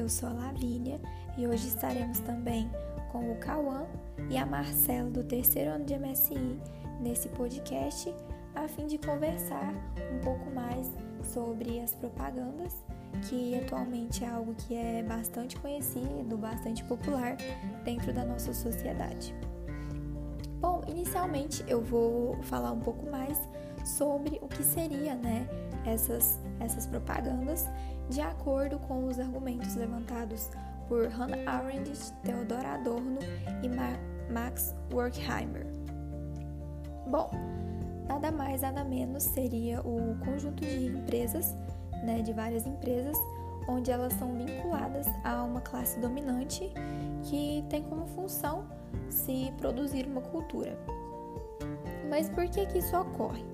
eu sou a Lavínia e hoje estaremos também com o Cauã e a Marcela do terceiro ano de MSI nesse podcast a fim de conversar um pouco mais sobre as propagandas, que atualmente é algo que é bastante conhecido, bastante popular dentro da nossa sociedade. Bom, inicialmente eu vou falar um pouco mais sobre o que seria, né, essas, essas propagandas, de acordo com os argumentos levantados por Hannah Arendt, Theodor Adorno e Ma Max Werkheimer. Bom, nada mais nada menos seria o conjunto de empresas, né, de várias empresas, onde elas são vinculadas a uma classe dominante que tem como função se produzir uma cultura. Mas por que, que isso ocorre?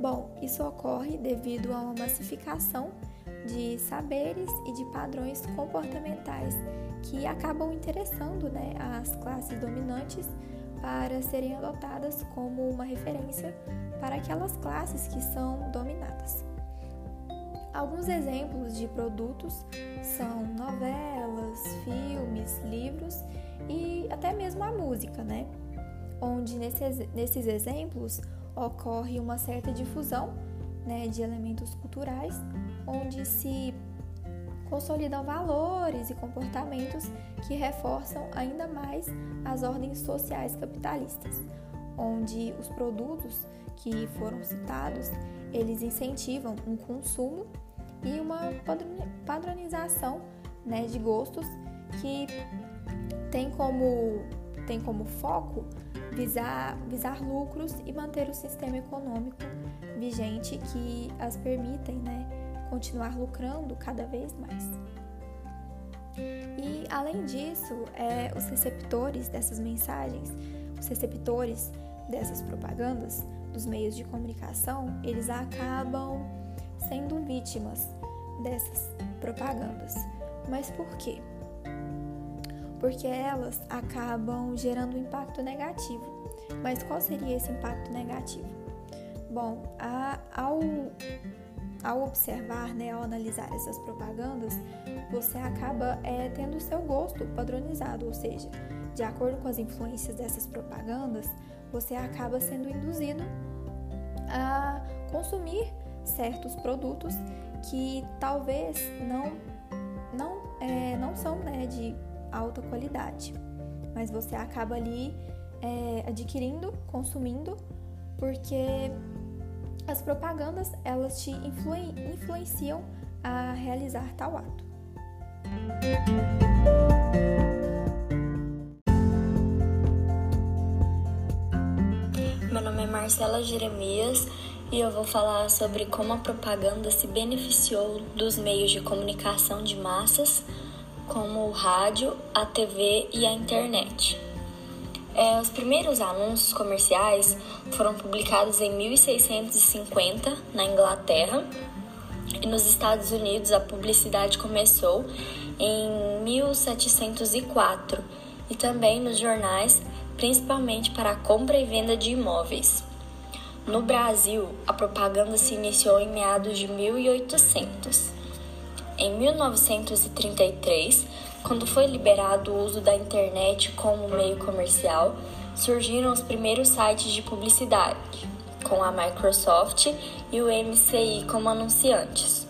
Bom, isso ocorre devido a uma massificação de saberes e de padrões comportamentais que acabam interessando né, as classes dominantes para serem adotadas como uma referência para aquelas classes que são dominadas. Alguns exemplos de produtos são novelas, filmes, livros e até mesmo a música, né? Onde nesses, nesses exemplos ocorre uma certa difusão né, de elementos culturais, onde se consolidam valores e comportamentos que reforçam ainda mais as ordens sociais capitalistas, onde os produtos que foram citados, eles incentivam um consumo e uma padronização né, de gostos que tem como, tem como foco visar, visar lucros e manter o sistema econômico vigente que as permitem né, continuar lucrando cada vez mais. E além disso, é, os receptores dessas mensagens, os receptores dessas propagandas dos meios de comunicação, eles acabam sendo vítimas dessas propagandas. Mas por quê? Porque elas acabam gerando um impacto negativo. Mas qual seria esse impacto negativo? Bom, a, ao, ao observar, né, ao analisar essas propagandas, você acaba é, tendo o seu gosto padronizado, ou seja, de acordo com as influências dessas propagandas, você acaba sendo induzido a consumir certos produtos que talvez não não é, não são né, de alta qualidade, mas você acaba ali é, adquirindo, consumindo, porque as propagandas elas te influen influenciam a realizar tal ato. Meu nome é Marcela Jeremias e eu vou falar sobre como a propaganda se beneficiou dos meios de comunicação de massas, como o rádio, a TV e a internet. É, os primeiros anúncios comerciais foram publicados em 1650 na Inglaterra e nos Estados Unidos a publicidade começou em 1704 e também nos jornais, principalmente para a compra e venda de imóveis. No Brasil, a propaganda se iniciou em meados de 1800. Em 1933, quando foi liberado o uso da internet como meio comercial, surgiram os primeiros sites de publicidade, com a Microsoft e o MCI como anunciantes.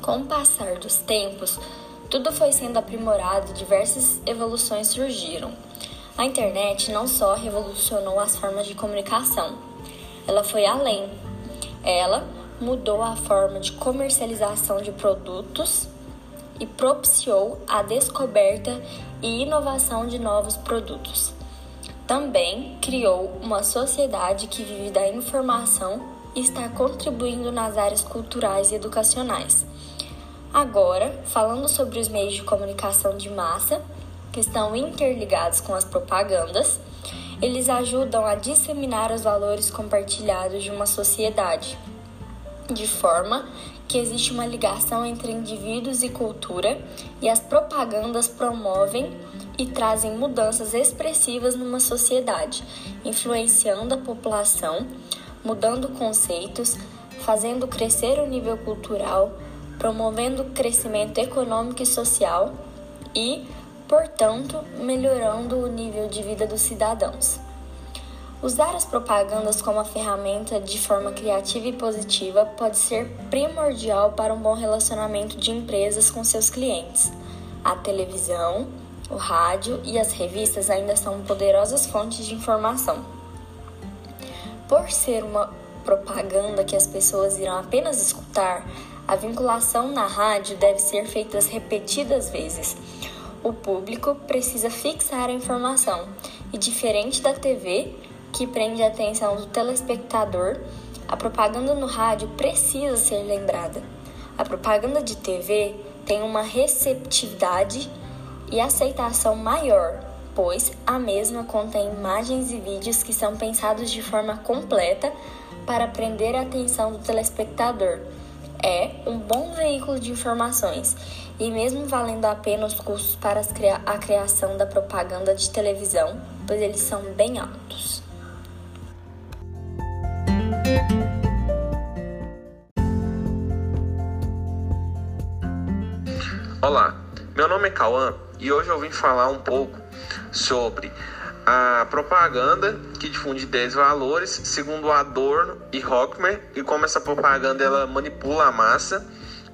Com o passar dos tempos, tudo foi sendo aprimorado e diversas evoluções surgiram. A internet não só revolucionou as formas de comunicação, ela foi além. Ela mudou a forma de comercialização de produtos e propiciou a descoberta e inovação de novos produtos. Também criou uma sociedade que vive da informação e está contribuindo nas áreas culturais e educacionais. Agora, falando sobre os meios de comunicação de massa, que estão interligados com as propagandas, eles ajudam a disseminar os valores compartilhados de uma sociedade, de forma que existe uma ligação entre indivíduos e cultura e as propagandas promovem e trazem mudanças expressivas numa sociedade, influenciando a população, mudando conceitos, fazendo crescer o nível cultural, promovendo o crescimento econômico e social e, portanto, melhorando o nível de vida dos cidadãos. Usar as propagandas como a ferramenta de forma criativa e positiva pode ser primordial para um bom relacionamento de empresas com seus clientes. A televisão, o rádio e as revistas ainda são poderosas fontes de informação. Por ser uma propaganda que as pessoas irão apenas escutar, a vinculação na rádio deve ser feita repetidas vezes. O público precisa fixar a informação e, diferente da TV, que prende a atenção do telespectador, a propaganda no rádio precisa ser lembrada. A propaganda de TV tem uma receptividade e aceitação maior, pois a mesma contém imagens e vídeos que são pensados de forma completa para prender a atenção do telespectador. É um bom veículo de informações e, mesmo valendo a pena os custos para a criação da propaganda de televisão, pois eles são bem altos. Olá, meu nome é Cauã e hoje eu vim falar um pouco sobre a propaganda que difunde 10 valores, segundo Adorno e Hockmer, e como essa propaganda ela manipula a massa.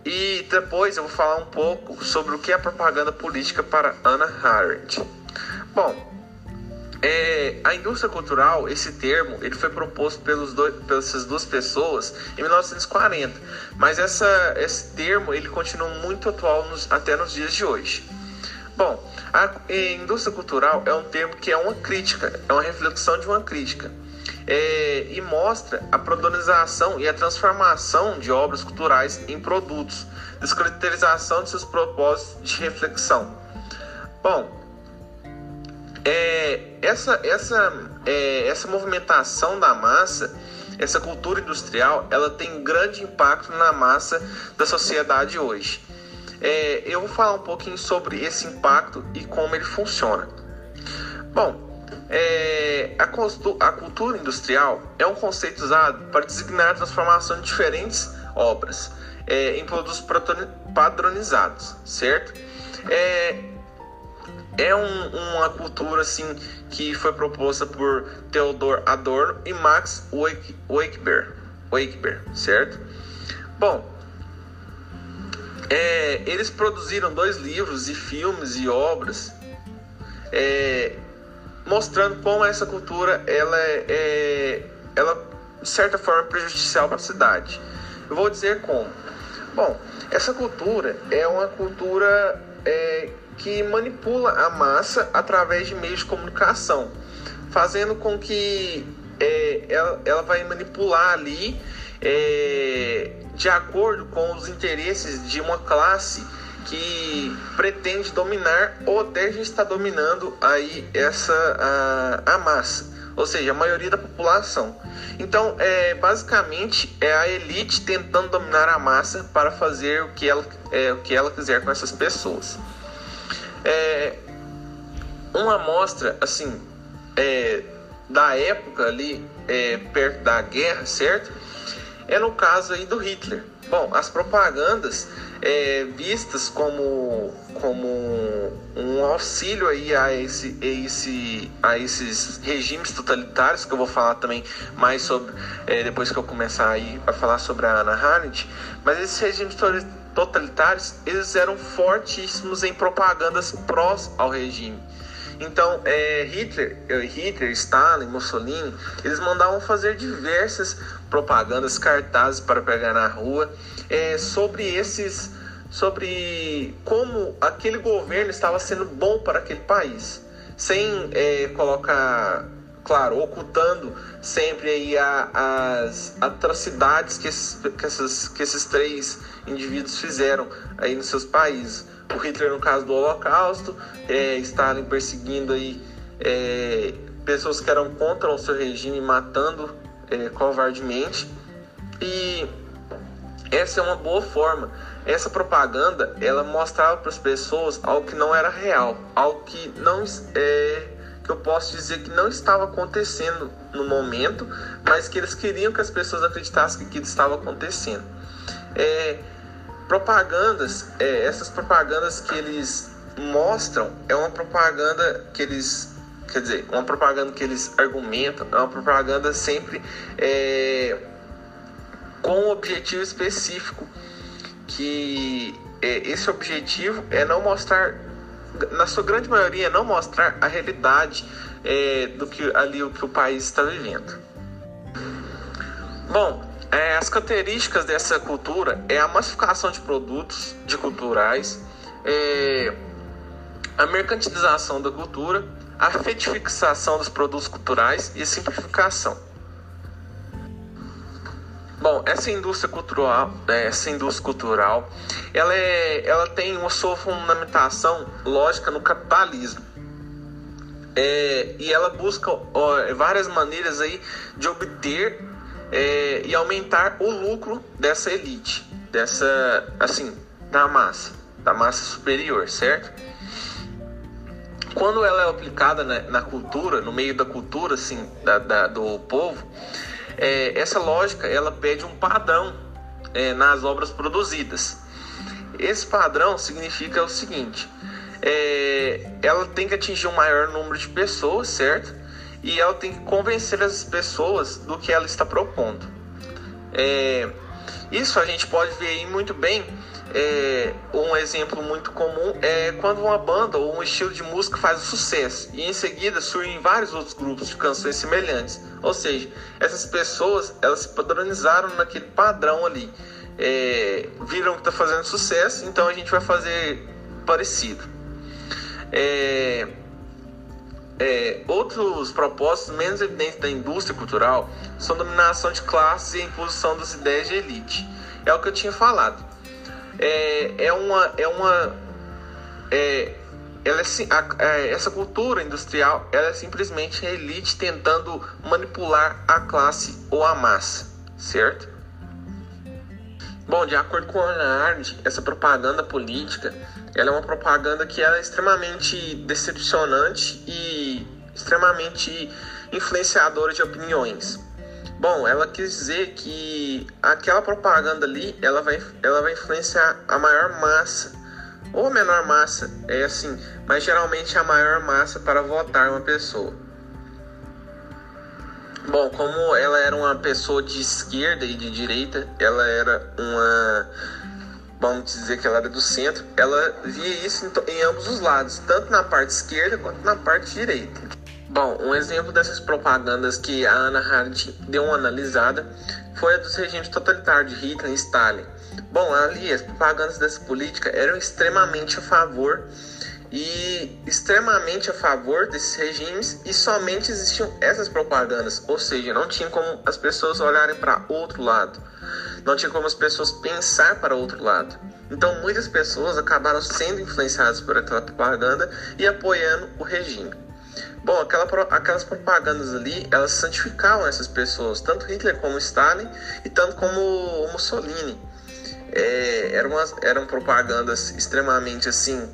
E depois eu vou falar um pouco sobre o que é propaganda política para Anna Arendt. Bom, é, a indústria cultural, esse termo, ele foi proposto pelos dois, pelas duas pessoas em 1940, mas essa, esse termo ele continua muito atual nos, até nos dias de hoje. Bom, a, indústria cultural é um termo que é uma crítica, é uma reflexão de uma crítica. É, e mostra a produzização e a transformação de obras culturais em produtos, descaracterização de seus propósitos de reflexão. Bom, é, essa, essa, é, essa movimentação da massa, essa cultura industrial, ela tem grande impacto na massa da sociedade hoje. É, eu vou falar um pouquinho sobre esse impacto e como ele funciona. Bom, é, a, a, cultura industrial é um conceito usado para designar a transformação de diferentes obras é, em produtos padronizados, certo? É, é um, uma cultura assim que foi proposta por Theodor Adorno e Max Wakeber certo? Bom, é, eles produziram dois livros e filmes e obras é, mostrando como essa cultura ela é, é ela de certa forma prejudicial para a cidade. Eu vou dizer como. Bom, essa cultura é uma cultura é, que manipula a massa através de meios de comunicação, fazendo com que é, ela, ela vai manipular ali é, de acordo com os interesses de uma classe que pretende dominar ou até já está dominando aí essa a, a massa, ou seja, a maioria da população. Então, é, basicamente, é a elite tentando dominar a massa para fazer o que ela, é, o que ela quiser com essas pessoas. É, uma amostra, assim, é, da época ali, é, perto da guerra, certo? É no caso aí do Hitler. Bom, as propagandas é, vistas como, como um auxílio aí a, esse, a, esse, a esses regimes totalitários, que eu vou falar também mais sobre é, depois que eu começar aí a falar sobre a Ana Arendt, mas esses regimes totalitários, eles eram fortíssimos em propagandas prós ao regime. Então, é, Hitler, Hitler, Stalin, Mussolini, eles mandavam fazer diversas propagandas, cartazes para pegar na rua é, sobre esses, sobre como aquele governo estava sendo bom para aquele país, sem é, colocar claro, ocultando sempre aí a, as atrocidades que esses, que, esses, que esses três indivíduos fizeram aí nos seus países. O Hitler no caso do Holocausto, é, Stalin perseguindo aí é, pessoas que eram contra o seu regime, matando é, covardemente. E essa é uma boa forma. Essa propaganda ela mostrava para as pessoas algo que não era real, algo que não é que eu posso dizer que não estava acontecendo no momento, mas que eles queriam que as pessoas acreditassem que aquilo estava acontecendo. É, propagandas, é, essas propagandas que eles mostram é uma propaganda que eles quer dizer, uma propaganda que eles argumentam, é uma propaganda sempre é, com um objetivo específico, que é, esse objetivo é não mostrar, na sua grande maioria, não mostrar a realidade é, do que ali o que o país está vivendo. Bom, é, as características dessa cultura é a massificação de produtos de culturais, é, a mercantilização da cultura, a fetificação dos produtos culturais e a simplificação. Bom, essa indústria cultural, né, essa indústria cultural, ela, é, ela tem uma sua fundamentação lógica no capitalismo. É, e ela busca ó, várias maneiras aí de obter é, e aumentar o lucro dessa elite, dessa, assim, da massa, da massa superior, certo? quando ela é aplicada na, na cultura, no meio da cultura, assim, da, da do povo, é, essa lógica ela pede um padrão é, nas obras produzidas. Esse padrão significa o seguinte: é, ela tem que atingir um maior número de pessoas, certo? E ela tem que convencer as pessoas do que ela está propondo. É, isso a gente pode ver muito bem é, um exemplo muito comum é quando uma banda ou um estilo de música faz sucesso e em seguida surgem vários outros grupos de canções semelhantes. Ou seja, essas pessoas elas se padronizaram naquele padrão ali, é, viram que está fazendo sucesso, então a gente vai fazer parecido. É, é, outros propósitos menos evidentes da indústria cultural são dominação de classes e imposição das ideias de elite. É o que eu tinha falado é, é uma. É uma é, ela é, a, é, essa cultura industrial ela é simplesmente a elite tentando manipular a classe ou a massa, certo? Bom, de acordo com a Ana essa propaganda política ela é uma propaganda que é extremamente decepcionante e extremamente influenciadora de opiniões. Bom, ela quis dizer que aquela propaganda ali, ela vai, ela vai influenciar a maior massa ou a menor massa, é assim, mas geralmente a maior massa para votar uma pessoa. Bom, como ela era uma pessoa de esquerda e de direita, ela era uma vamos dizer que ela era do centro, ela via isso em, ambos os lados, tanto na parte esquerda quanto na parte direita. Bom, um exemplo dessas propagandas que a Ana Hart deu uma analisada foi a dos regimes totalitários de Hitler e Stalin. Bom, ali as propagandas dessa política eram extremamente a favor e extremamente a favor desses regimes e somente existiam essas propagandas, ou seja, não tinha como as pessoas olharem para outro lado, não tinha como as pessoas pensar para outro lado. Então muitas pessoas acabaram sendo influenciadas por aquela propaganda e apoiando o regime. Bom, aquela, aquelas propagandas ali, elas santificavam essas pessoas, tanto Hitler como Stalin e tanto como Mussolini. É, eram, umas, eram propagandas extremamente assim,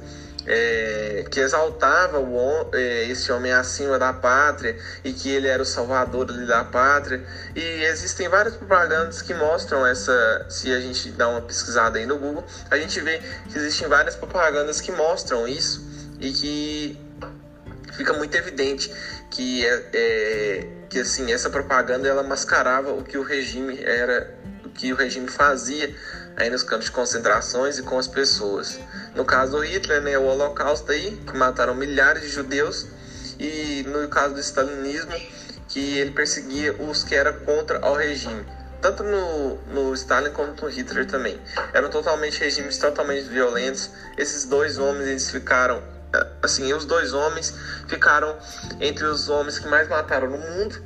é, que exaltava o, é, esse homem acima da pátria e que ele era o salvador da pátria. E existem várias propagandas que mostram essa. Se a gente dá uma pesquisada aí no Google, a gente vê que existem várias propagandas que mostram isso e que fica muito evidente que é, é, que assim essa propaganda ela mascarava o que o regime era o que o regime fazia aí nos campos de concentrações e com as pessoas no caso Hitler né o Holocausto aí que mataram milhares de judeus e no caso do stalinismo que ele perseguia os que eram contra ao regime. Tanto no, no Stalin quanto no Hitler também. Eram totalmente regimes totalmente violentos. Esses dois homens eles ficaram assim, os dois homens ficaram entre os homens que mais mataram no mundo.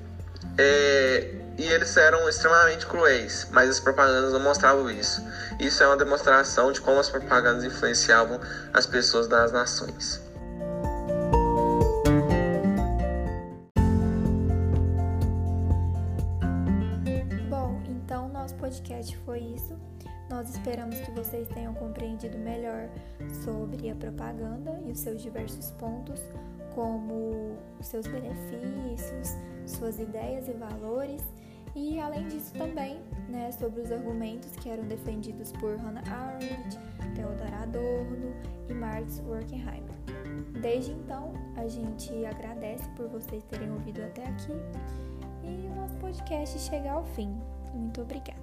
É, e eles eram extremamente cruéis, mas as propagandas não mostravam isso. Isso é uma demonstração de como as propagandas influenciavam as pessoas das nações. Bom, então nosso podcast foi isso. Nós esperamos que vocês tenham compreendido melhor sobre a propaganda e os seus diversos pontos, como seus benefícios, suas ideias e valores. E além disso também, né, sobre os argumentos que eram defendidos por Hannah Arendt, Theodor Adorno e Marx Horkheimer. Desde então, a gente agradece por vocês terem ouvido até aqui e o nosso podcast chega ao fim. Muito obrigada.